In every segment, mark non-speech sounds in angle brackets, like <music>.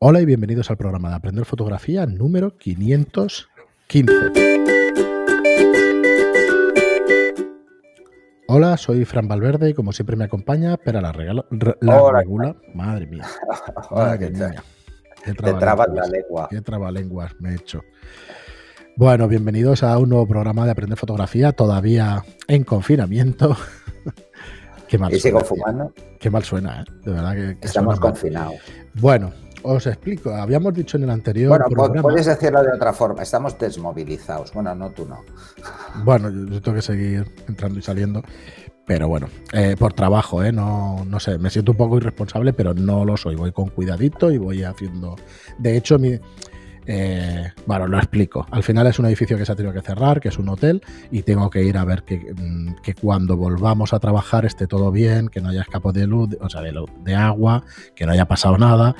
Hola y bienvenidos al programa de Aprender Fotografía número 515. Hola, soy Fran Valverde y como siempre me acompaña Pera la, regala, la Hola. regula. Madre mía. <laughs> Hola, ¿qué. Qué Te trabas la lengua. Qué trabalenguas me he hecho. Bueno, bienvenidos a un nuevo programa de Aprender Fotografía, todavía en confinamiento. <laughs> Qué mal Y sigo suena, fumando. Qué mal suena, ¿eh? De verdad que, que Estamos confinados. Bueno, os explico. Habíamos dicho en el anterior Bueno, programa. puedes decirlo de otra forma. Estamos desmovilizados. Bueno, no tú no. <laughs> Bueno, yo, yo tengo que seguir entrando y saliendo. Pero bueno, eh, por trabajo, ¿eh? No, no sé, me siento un poco irresponsable, pero no lo soy. Voy con cuidadito y voy haciendo. De hecho, mi. eh, bueno, lo explico. Al final es un edificio que se ha tenido que cerrar, que es un hotel, y tengo que ir a ver que, mm, que cuando volvamos a trabajar esté todo bien, que no haya escapo de luz, o sea, de, luz- de agua, que no haya pasado nada.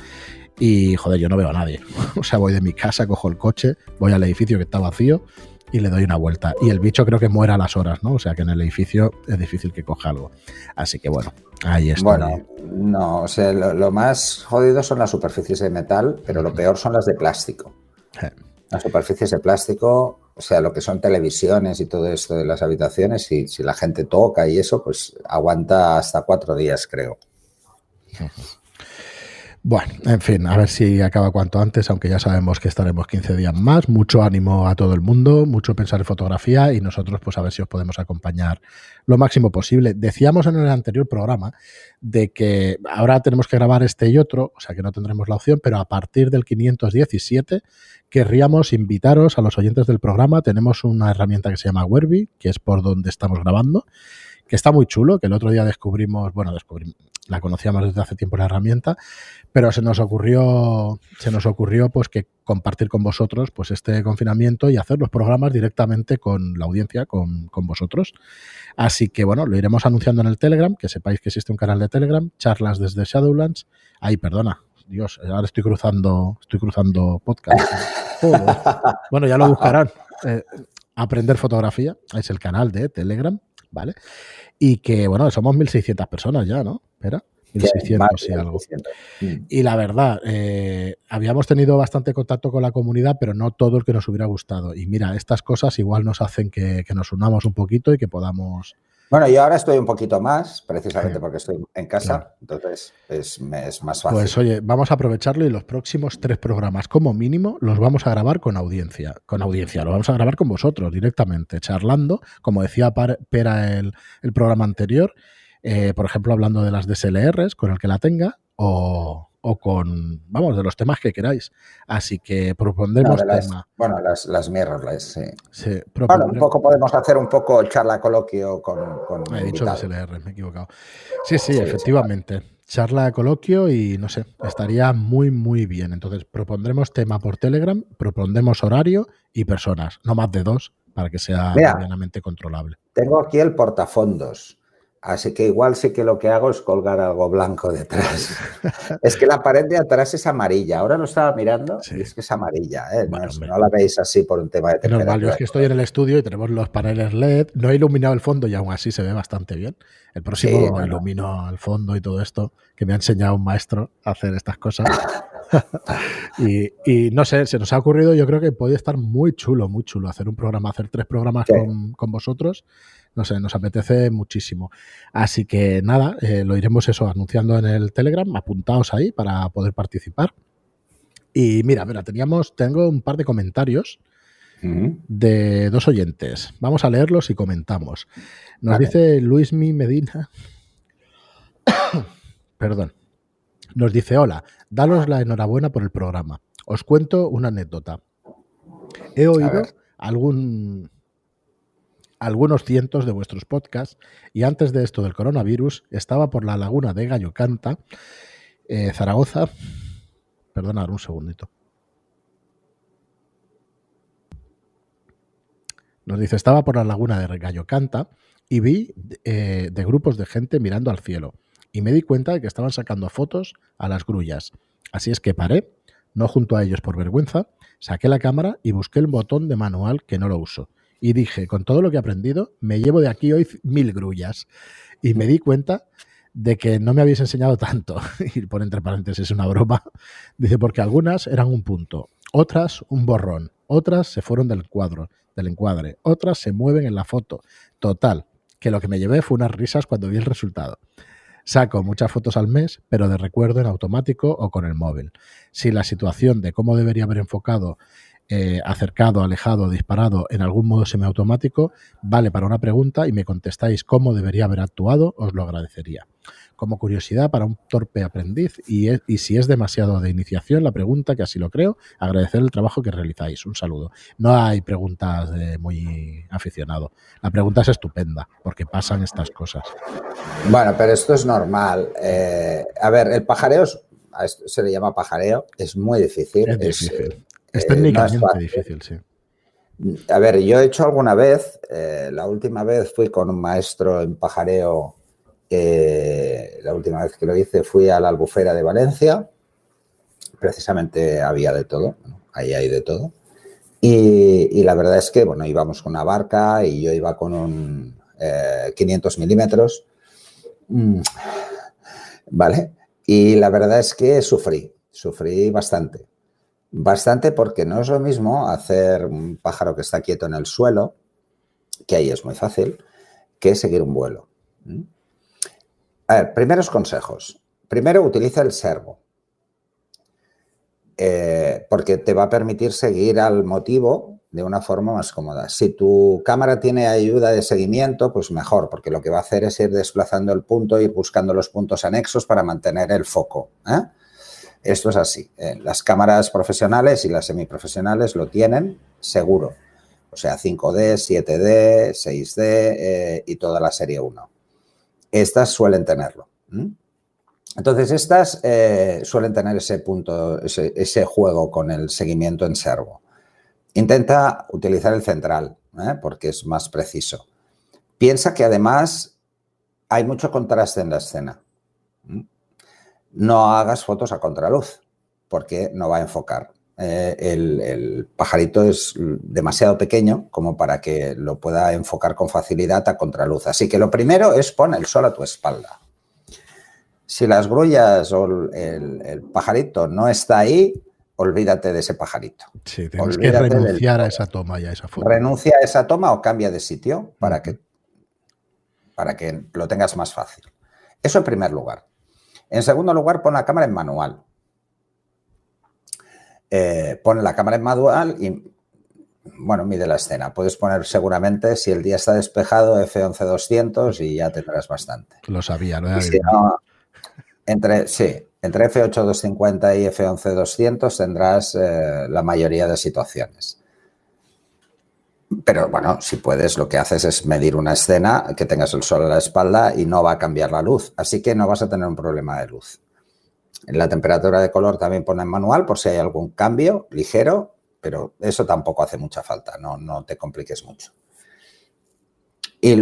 Y joder, yo no veo a nadie. <laughs> O sea, voy de mi casa, cojo el coche, voy al edificio que está vacío y le doy una vuelta. Y el bicho creo que muere a las horas, ¿no? O sea que en el edificio es difícil que coja algo. Así que bueno, ahí está. Bueno, no. O sea, lo, lo más jodido son las superficies de metal, pero lo peor son las de plástico. Eh, Las superficies de plástico, o sea, lo que son televisiones y todo esto de las habitaciones, si, si la gente toca y eso, pues aguanta hasta cuatro días, creo. Bueno, en fin, a ver si acaba cuanto antes, aunque ya sabemos que estaremos 15 días más. Mucho ánimo a todo el mundo, mucho pensar en fotografía y nosotros pues a ver si os podemos acompañar lo máximo posible. Decíamos en el anterior programa de que ahora tenemos que grabar este y otro, o sea que no tendremos la opción, pero a partir del 517 querríamos invitaros a los oyentes del programa. Tenemos una herramienta que se llama Werby, que es por donde estamos grabando, que está muy chulo, que el otro día descubrimos, bueno, descubrimos, la conocíamos desde hace tiempo la herramienta, pero se nos ocurrió, se nos ocurrió pues que compartir con vosotros pues este confinamiento y hacer los programas directamente con la audiencia, con, con vosotros. Así que bueno, lo iremos anunciando en el Telegram, que sepáis que existe un canal de Telegram, charlas desde Shadowlands. Ay, perdona, Dios, ahora estoy cruzando, estoy cruzando podcast. <laughs> Bueno, ya lo buscarán. Eh, Aprender fotografía es el canal de Telegram, ¿vale? Y que, bueno, somos 1.600 personas ya, ¿no? Espera, 1.600 Más y algo. 600. Mm. Y la verdad, eh, habíamos tenido bastante contacto con la comunidad, pero no todo el que nos hubiera gustado. Y mira, estas cosas igual nos hacen que, que nos unamos un poquito y que podamos... Bueno, yo ahora estoy un poquito más, precisamente porque estoy en casa, Claro. entonces es, más fácil. Pues oye, vamos a aprovecharlo y los próximos tres programas, como mínimo, los vamos a grabar con audiencia. Con audiencia, lo vamos a grabar con vosotros directamente, charlando, como decía Pera el, el programa anterior, eh, por ejemplo, hablando de las DSLRs, con el que la tenga, o, o con, vamos, de los temas que queráis. Así que propondremos las- tema. bueno, las, las mirrorless, sí. Sí, Bueno, un poco podemos hacer un poco charla coloquio con, con He dicho. DSLR, me he equivocado. Sí, sí, Sí, efectivamente. Charla coloquio y no sé, estaría muy, muy bien. Entonces, propondremos tema por Telegram, propondremos horario y personas, no más de dos, para que sea Mira. medianamente controlable. Tengo aquí el portafondos, así que igual sí que lo que hago es colgar algo blanco detrás. <laughs> es que la pared de atrás es amarilla. Ahora lo estaba mirando Sí. y es que es amarilla. ¿eh? No, es- la veis así por un tema de Es normal, yo temperatura. es que estoy en el estudio y tenemos los paneles LED. No he iluminado el fondo y aún así se ve bastante bien. El próximo Sí, ilumino el fondo y todo esto, que me ha enseñado un maestro a hacer estas cosas. <laughs> y, y no sé, se nos ha ocurrido, yo creo que puede estar muy chulo, muy chulo hacer un programa, hacer tres programas Sí. con, con vosotros. No sé, nos apetece muchísimo. Así que nada, eh, lo iremos eso anunciando en el Telegram. Apuntaos ahí para poder participar. Y mira, mira, teníamos, tengo un par de comentarios de dos oyentes. Vamos a leerlos y comentamos. Nos Vale. dice Luismi Medina. <coughs> Perdón. Nos dice: Hola, daros la enhorabuena por el programa. Os cuento una anécdota. He oído algún, algunos cientos de vuestros podcasts y antes de esto del coronavirus estaba por la laguna de Gallo Canta, eh, Zaragoza. Perdonad un segundito. Nos dice, estaba por la laguna de Gallo Canta y vi eh, de grupos de gente mirando al cielo y me di cuenta de que estaban sacando fotos a las grullas. Así es que paré, no junto a ellos por vergüenza, saqué la cámara y busqué el botón de manual que no lo uso. Y dije, con todo lo que he aprendido, me llevo de aquí hoy mil grullas. Y me di cuenta de que no me habéis enseñado tanto, <laughs> y pone entre paréntesis una broma, dice porque algunas eran un punto, otras un borrón, otras se fueron del cuadro, del encuadre, otras se mueven en la foto. Total, que lo que me llevé fue unas risas cuando vi el resultado. Saco muchas fotos al mes, pero de recuerdo en automático o con el móvil. Si la situación de cómo debería haber enfocado eh, acercado, alejado, disparado en algún modo semiautomático, vale para una pregunta y me contestáis cómo debería haber actuado, os lo agradecería. Como curiosidad para un torpe aprendiz y, si es demasiado de iniciación la pregunta, que así lo creo, agradecer el trabajo que realizáis. Un saludo. No hay preguntas de muy aficionado. La pregunta es estupenda porque pasan estas cosas. Bueno, pero esto es normal. Eh, a ver, el pajareo se le llama pajareo, es muy difícil. Es difícil. Es eh, técnicamente difícil, sí. A ver, yo he hecho alguna vez, eh, la última vez fui con un maestro en pajareo, eh, la última vez que lo hice fui a la albufera de Valencia, precisamente había de todo, ahí hay de todo. Y, la verdad es que, bueno, íbamos con una barca y yo iba con un 500 milímetros, mm, ¿vale? Y la verdad es que sufrí, sufrí bastante Bastante porque no es lo mismo hacer un pájaro que está quieto en el suelo, que ahí es muy fácil, que seguir un vuelo. A ver, primeros consejos. Primero, utiliza el servo, eh, porque te va a permitir seguir al motivo de una forma más cómoda. Si tu cámara tiene ayuda de seguimiento, pues mejor, porque lo que va a hacer es ir desplazando el punto, ir buscando los puntos anexos para mantener el foco. ¿eh? Esto es así. Eh, las cámaras profesionales y las semiprofesionales lo tienen seguro. O sea, 5D, 7D, 6D y toda la serie 1. Estas suelen tenerlo. Entonces, estas eh, suelen tener ese punto, ese, juego con el seguimiento en servo. Intenta utilizar el central, ¿eh? porque es más preciso. Piensa que además hay mucho contraste en la escena no hagas fotos a contraluz, porque no va a enfocar. Eh, el, pajarito es demasiado pequeño como para que lo pueda enfocar con facilidad a contraluz. Así que lo primero es pon el sol a tu espalda. Si las grullas o el, pajarito no está ahí, olvídate de ese pajarito. Sí, tienes que renunciar a esa toma y a esa foto. Renuncia a esa toma o cambia de sitio para que, para que lo tengas más fácil. Eso en primer lugar. En segundo lugar, pon la cámara en manual. Eh, pon la cámara en manual y, bueno, mide la escena. Puedes poner seguramente, si el día está despejado, F11200 y ya tendrás bastante. Lo sabía, lo he entre, Sí, entre F8250 y F11200 tendrás eh, la mayoría de situaciones. Pero bueno, si puedes, lo que haces es medir una escena, que tengas el sol a la espalda y no va a cambiar la luz. Así que no vas a tener un problema de luz. La temperatura de color también pone en manual por si hay algún cambio ligero, pero eso tampoco hace mucha falta, no, no te compliques mucho. Y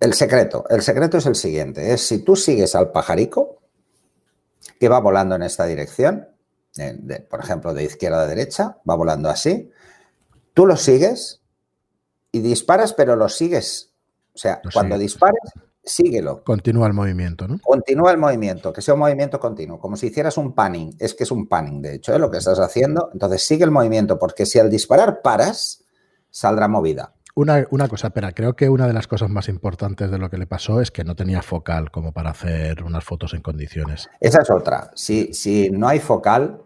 el secreto, el secreto es el siguiente, es si tú sigues al pajarico que va volando en esta dirección, por ejemplo, de izquierda a derecha, va volando así, tú lo sigues y disparas, pero lo sigues. O sea, cuando dispares, síguelo. Continúa el movimiento, ¿no? Continúa el movimiento, que sea un movimiento continuo, como si hicieras un panning. Es que es un panning, de hecho, ¿eh? lo que estás haciendo. Entonces sigue el movimiento, porque si al disparar paras, saldrá movida. Una, una, cosa, pero creo que una de las cosas más importantes de lo que le pasó es que no tenía focal como para hacer unas fotos en condiciones. Esa es otra. Si, si no hay focal,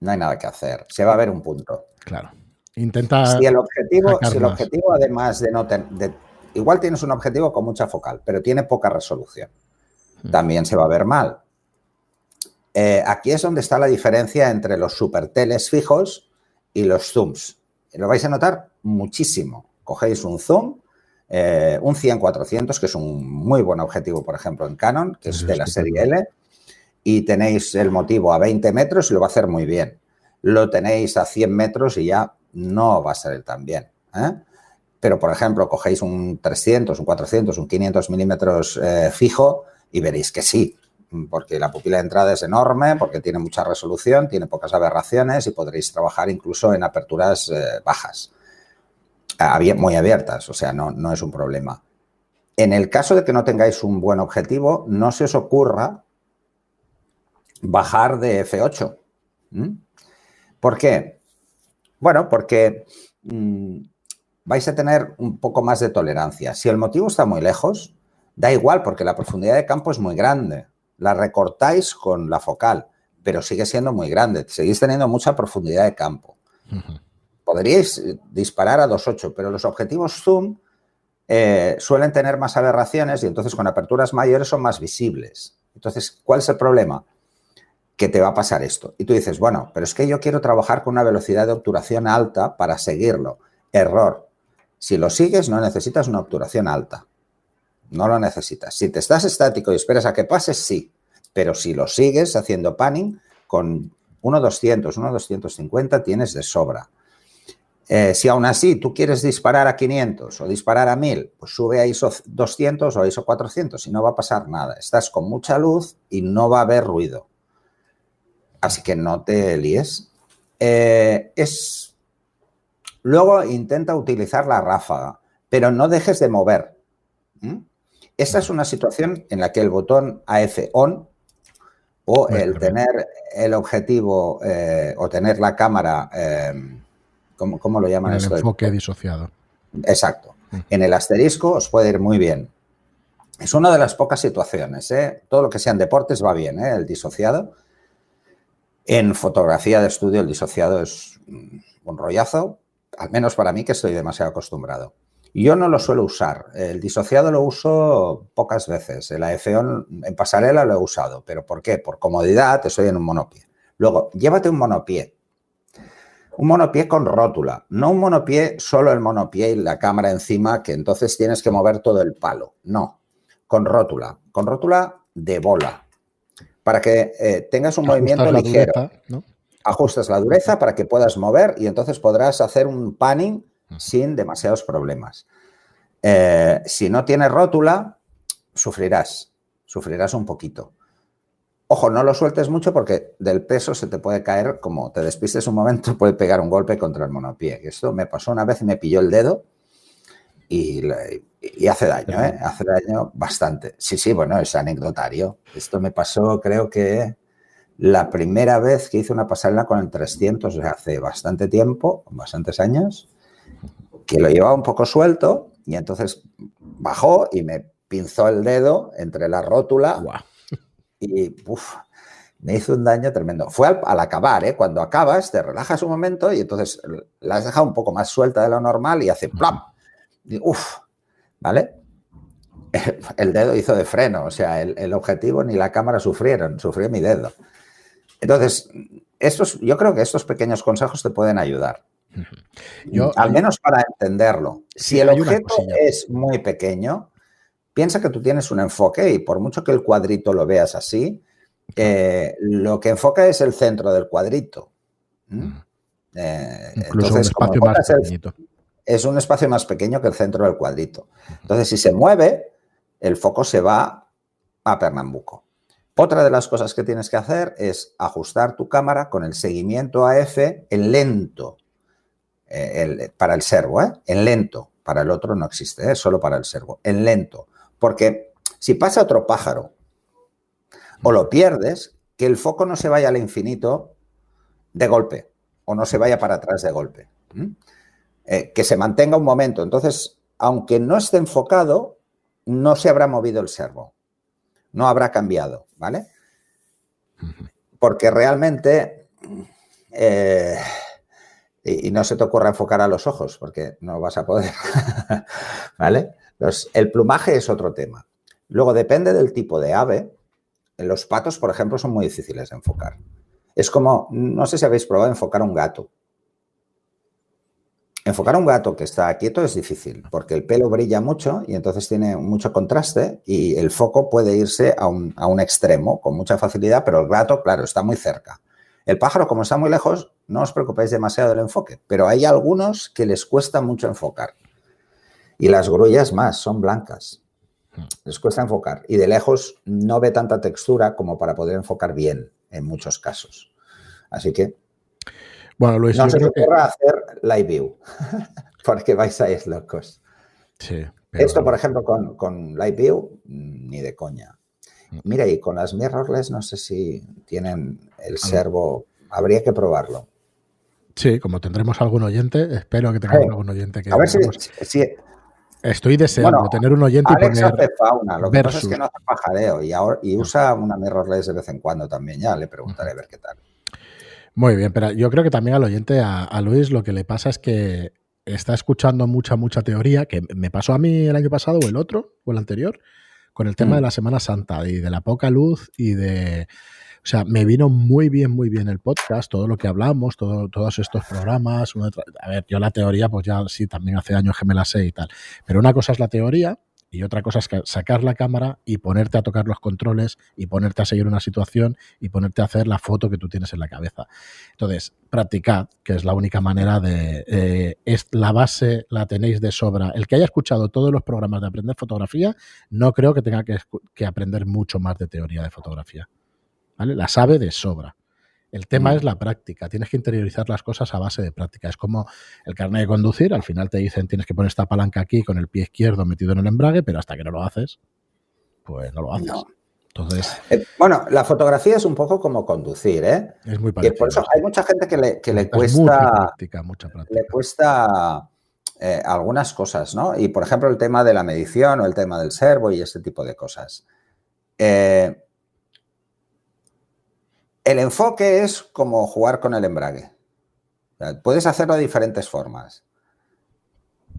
no hay nada que hacer. Se va a ver un punto. Claro. Intenta. Si el objetivo, si el objetivo además de no tener. Igual tienes un objetivo con mucha focal, pero tiene poca resolución. Hmm. También se va a ver mal. Eh, aquí es donde está la diferencia entre los superteles fijos y los zooms. Lo vais a notar muchísimo. Cogéis un zoom, eh, un 100-400, que es un muy buen objetivo, por ejemplo, en Canon, que es de la serie L, y tenéis el motivo a 20 metros y lo va a hacer muy bien. Lo tenéis a 100 metros y ya no va a salir tan bien. ¿eh? Pero, por ejemplo, cogéis un 300, un 400, un 500 milímetros eh, fijo y veréis que sí, porque la pupila de entrada es enorme, porque tiene mucha resolución, tiene pocas aberraciones y podréis trabajar incluso en aperturas eh, bajas, muy abiertas, o sea, no, no es un problema. En el caso de que no tengáis un buen objetivo, no se os ocurra bajar de F8. ¿Por qué? Bueno, porque mm, vais a tener un poco más de tolerancia. Si el motivo está muy lejos, da igual porque la profundidad de campo es muy grande. La recortáis con la focal, pero sigue siendo muy grande. Seguís teniendo mucha profundidad de campo. Podríais disparar a 2.8, pero los objetivos zoom eh, suelen tener más aberraciones y entonces con aperturas mayores son más visibles. Entonces, ¿cuál es el problema? Que te va a pasar esto. Y tú dices, bueno, pero es que yo quiero trabajar con una velocidad de obturación alta para seguirlo. Error. Si lo sigues, no necesitas una obturación alta. No lo necesitas. Si te estás estático y esperas a que pase, sí. Pero si lo sigues haciendo panning, con 1.200, 1.250 tienes de sobra. Eh, si aún así tú quieres disparar a 500 o disparar a 1000, pues sube a ISO 200 o a ISO 400 y no va a pasar nada. Estás con mucha luz y no va a haber ruido. Así que no te líes. Eh, es... Luego intenta utilizar la ráfaga, pero no dejes de mover. Esta es una situación en la que el botón AF ON o el tener el objetivo eh, o tener la cámara ¿Cómo, lo llaman? En el enfoque disociado. Exacto. Mm. En el asterisco os puede ir muy bien. Es una de las pocas situaciones. ¿eh? Todo lo que sean deportes va bien, ¿eh? el disociado. En fotografía de estudio el disociado es un rollazo, al menos para mí que estoy demasiado acostumbrado. Yo no lo suelo usar. El disociado lo uso pocas veces. El AFO en pasarela lo he usado. ¿Pero por qué? Por comodidad, estoy en un monopié. Luego, llévate un monopié. Un monopié con rótula, no un monopié solo el monopié y la cámara encima, que entonces tienes que mover todo el palo. No, con rótula, con rótula de bola, para que eh, tengas un movimiento ligero. Ajustas la dureza para que puedas mover y entonces podrás hacer un panning sin demasiados problemas. Eh, si no tienes rótula, sufrirás, sufrirás un poquito. Ojo, no lo sueltes mucho porque del peso se te puede caer, como te despistes un momento, <laughs> puede pegar un golpe contra el monopié. Esto me pasó una vez y me pilló el dedo y, hace daño, ¿eh? Hace daño bastante. Sí, sí, bueno, es anecdotario. Esto me pasó, creo que la primera vez que hice una pasarela con el 300, hace bastante tiempo, bastantes años, que lo llevaba un poco suelto y entonces bajó y me pinzó el dedo entre la rótula y me hizo un daño tremendo. Fue al, acabar, ¿eh? cuando acabas te relajas un momento y entonces la has dejado un poco más suelta de lo normal y hace ¡plam! Y, uf, ¿vale? <laughs> El dedo hizo de freno, o sea, el, objetivo ni la cámara sufrieron, sufrió mi dedo. Entonces, estos, yo creo que estos pequeños consejos te pueden ayudar. Yo, al menos para entenderlo. Si el objeto es muy pequeño, piensa que tú tienes un enfoque y por mucho que el cuadrito lo veas así, eh, lo que enfoca es el centro del cuadrito. ¿Mm? Eh, Incluso un espacio más pequeñito. Es un espacio más pequeño que el centro del cuadrito. Entonces, si se mueve, el foco se va a Pernambuco. Otra de las cosas que tienes que hacer es ajustar tu cámara con el seguimiento AF en lento. Eh, para el servo, En lento. Para el otro no existe, solo para el servo. En lento. Porque si pasa otro pájaro o lo pierdes, que el foco no se vaya al infinito de golpe o no se vaya para atrás de golpe. Eh, que se mantenga un momento. Entonces, aunque no esté enfocado, no se habrá movido el servo. No habrá cambiado, ¿vale? Porque realmente... Eh, y, no se te ocurra enfocar a los ojos, porque no vas a poder, <laughs> ¿vale? el plumaje es otro tema. Luego, depende del tipo de ave. Los patos, por ejemplo, son muy difíciles de enfocar. Es como, no sé si habéis probado enfocar un gato. Enfocar un gato que está quieto es difícil porque el pelo brilla mucho y entonces tiene mucho contraste y el foco puede irse a un, a un extremo con mucha facilidad, pero el gato, claro, está muy cerca. El pájaro, como está muy lejos, no os preocupéis demasiado del enfoque, pero hay algunos que les cuesta mucho enfocar. Y las grullas más, son blancas. Les cuesta enfocar. Y de lejos no ve tanta textura como para poder enfocar bien en muchos casos. Así que. Bueno, no se os ocurra hacer live view, <laughs> porque vais a ir locos. Sí. Esto, por ejemplo, con, con Live View, ni de coña. Mm. Mira, y con las mirrorless no sé si tienen el servo, habría que probarlo. Sí, como tendremos algún oyente, espero que tengamos algún oyente que... A ver si, Estoy deseando tener un oyente Alex y poner fauna, lo que pasa es que no hace pajareo y, ahora, y usa una mirrorless de vez en cuando también, ya le preguntaré a ver qué tal. Muy bien, pero yo creo que también al oyente, a, Luis, lo que le pasa es que está escuchando mucha, mucha teoría, que me pasó a mí el año pasado o el otro, o el anterior, con el tema de mm. la Semana Santa y de la poca luz y de o sea, me vino muy bien, muy bien el podcast, todo lo que hablamos, todo, todos estos programas. a ver, yo la teoría, pues ya sí, también hace años que me la sé y tal. Pero una cosa es la teoría y otra cosa es sacar la cámara y ponerte a tocar los controles y ponerte a seguir una situación y ponerte a hacer la foto que tú tienes en la cabeza. Entonces, practicad, que es la única manera de... Eh, es la base la tenéis de sobra. El que haya escuchado todos los programas de aprender fotografía, no creo que tenga que aprender mucho más de teoría de fotografía. La sabe de sobra. El tema mm. es la práctica. Tienes que interiorizar las cosas a base de práctica. Es como el carnet de conducir. Al final te dicen tienes que poner esta palanca aquí con el pie izquierdo metido en el embrague, pero hasta que no lo haces, pues no lo haces. Entonces, eh, bueno, la fotografía es un poco como conducir, ¿eh? Es muy parecido. Y por eso hay mucha gente que le, que le cuesta. Le cuesta eh, algunas cosas, ¿no? Y por ejemplo, el tema de la medición o el tema del servo y este tipo de cosas. Eh, el enfoque es como jugar con el embrague. puedes hacerlo de diferentes formas,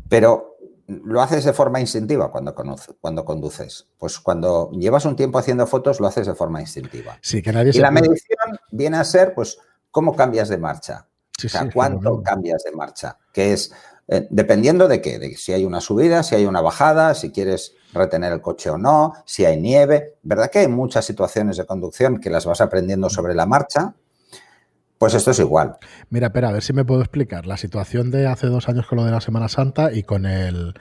pero lo haces de forma instintiva cuando, cuando conduces. Pues cuando llevas un tiempo haciendo fotos, lo haces de forma instintiva. Sí, que nadie y la medición viene a ser, pues, cómo cambias de marcha. o sea, cuánto cambias de marcha. Que es, eh, dependiendo de qué, de si hay una subida, si hay una bajada, si quieres retener el coche o no, si hay nieve. ¿Verdad que hay muchas situaciones de conducción que las vas aprendiendo sobre la marcha? Pues esto es igual. Mira, espera, a ver si me puedo explicar. La situación de hace dos años con lo de la Semana Santa y con el.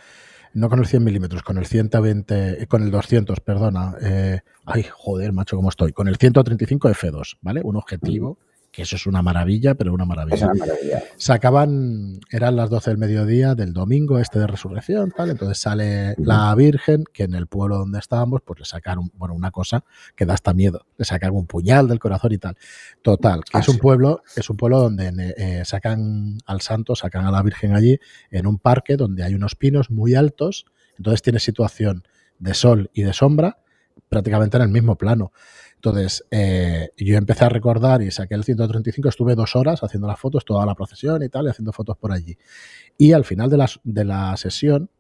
No con el 100 milímetros, con el 120, con el 200, perdona. Eh, ay, joder, macho, cómo estoy. Con el 135 F2, ¿vale? Un objetivo que eso es una maravilla, pero una maravilla. Es una maravilla. Sacaban, eran las 12 del mediodía del domingo este de resurrección, tal, entonces sale la Virgen, que en el pueblo donde estábamos, pues le sacaron, bueno, una cosa que da hasta miedo, le sacan un puñal del corazón y tal. Total, que es un pueblo, es un pueblo donde eh, sacan al santo, sacan a la Virgen allí, en un parque donde hay unos pinos muy altos, entonces tiene situación de sol y de sombra prácticamente en el mismo plano. Entonces, eh, yo empecé a recordar y saqué el 135, estuve dos horas haciendo las fotos, toda la procesión y tal, y haciendo fotos por allí. Y al final de la, de la sesión,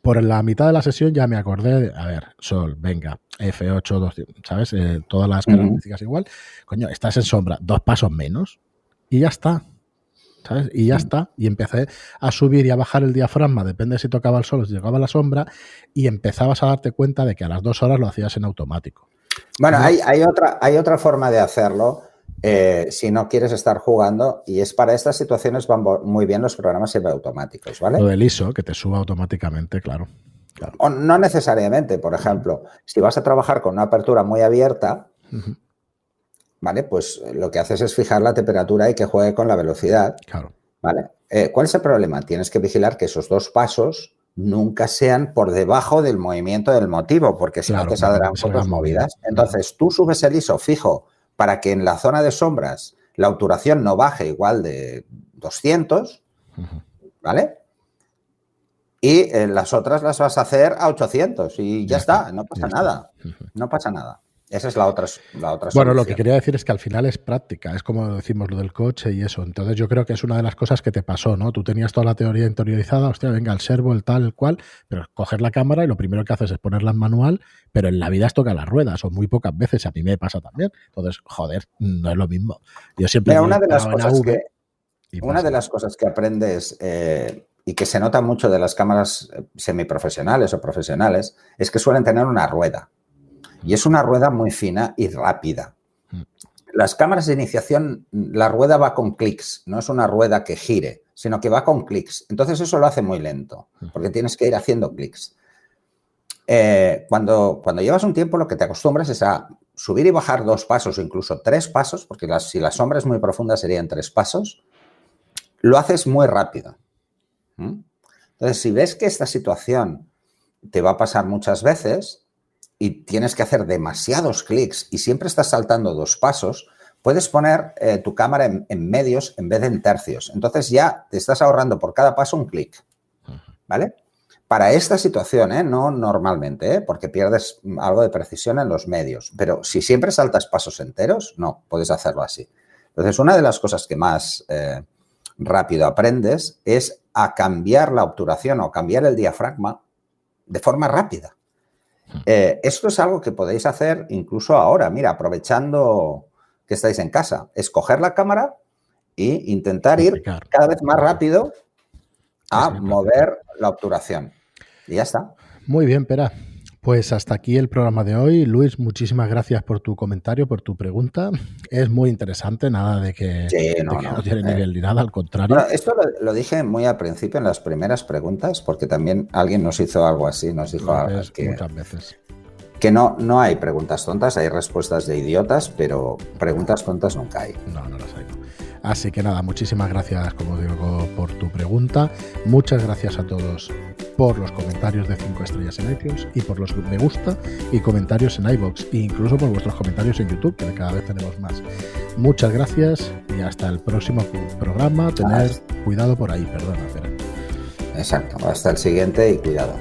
por la mitad de la sesión ya me acordé, de, a ver, Sol, venga, F8, 200, ¿sabes? Eh, todas las características igual. Coño, estás en sombra, dos pasos menos y ya está. ¿sabes? Y ya está. Y empecé a subir y a bajar el diafragma, depende si tocaba el sol o si llegaba la sombra, y empezabas a darte cuenta de que a las dos horas lo hacías en automático. Bueno, hay, otra, hay otra forma de hacerlo eh, si no quieres estar jugando y es para estas situaciones van muy bien los programas semiautomáticos, ¿vale? Lo del ISO, que te suba automáticamente, claro. O no necesariamente, por ejemplo, si vas a trabajar con una apertura muy abierta, ¿vale? Pues lo que haces es fijar la temperatura y que juegue con la velocidad. Claro. ¿Vale? Eh, ¿Cuál es el problema? Tienes que vigilar que esos dos pasos nunca sean por debajo del movimiento del motivo, porque si no te saldrán fotos movidas. Entonces, tú subes el ISO fijo para que en la zona de sombras la obturación no baje igual de 200, ¿vale? Y en eh, las otras las vas a hacer a 800 y ya, está, no pasa nada, no pasa nada. Esa es la otra, la otra Bueno, lo que quería decir es que al final es práctica, es como decimos lo del coche y eso. Entonces yo creo que es una de las cosas que te pasó, ¿no? Tú tenías toda la teoría interiorizada, hostia, venga, el servo, el tal, el cual, pero coger la cámara y lo primero que haces es ponerla en manual, pero en la vida es tocar las ruedas, o muy pocas veces, a mí me pasa también. Entonces, joder, no es lo mismo. Yo siempre... una de las cosas que... Una de las cosas que aprendes eh, y que se nota mucho de las cámaras eh, semiprofesionales o profesionales es que suelen tener una rueda. Y es una rueda muy fina y rápida. Mm. Las cámaras de iniciación, la rueda va con clics, no es una rueda que gire, sino que va con clics. Entonces eso lo hace muy lento, mm. porque tienes que ir haciendo clics. Eh, cuando, cuando llevas un tiempo, lo que te acostumbras es a subir y bajar dos pasos o incluso tres pasos, porque si la sombra es muy profunda serían tres pasos, lo haces muy rápido. Entonces, si ves que esta situación te va a pasar muchas veces y tienes que hacer demasiados clics y siempre estás saltando dos pasos, puedes poner eh, tu cámara en, medios en vez de en tercios. Entonces ya te estás ahorrando por cada paso un clic. ¿Vale? Para esta situación, ¿eh? no normalmente, ¿eh? porque pierdes algo de precisión en los medios. Pero si siempre saltas pasos enteros, no, puedes hacerlo así. Entonces, una de las cosas que más rápido aprendes es a cambiar la obturación o cambiar el diafragma de forma rápida. Eh, esto es algo que podéis hacer incluso ahora, mira, aprovechando que estáis en casa, escoger la cámara e intentar ir cada vez más rápido a mover la obturación. Y ya está. Muy bien, Pera. Pues hasta aquí el programa de hoy. Luis, muchísimas gracias por tu comentario, por tu pregunta. Es muy interesante, nada de que, no, tiene eh. nivel ni nada, al contrario. esto lo, dije muy al principio en las primeras preguntas, porque también alguien nos hizo algo así, nos dijo que, muchas veces. que no, no hay preguntas tontas, hay respuestas de idiotas, pero preguntas tontas nunca hay. No, no las hay. Así que nada, muchísimas gracias, como digo, por tu pregunta. Muchas gracias a todos por los comentarios de 5 estrellas en iTunes y por los me gusta y comentarios en iBox e incluso por vuestros comentarios en YouTube, que cada vez tenemos más. Muchas gracias y hasta el próximo programa. Tener cuidado por ahí, perdona. Exacto, hasta el siguiente y cuidado.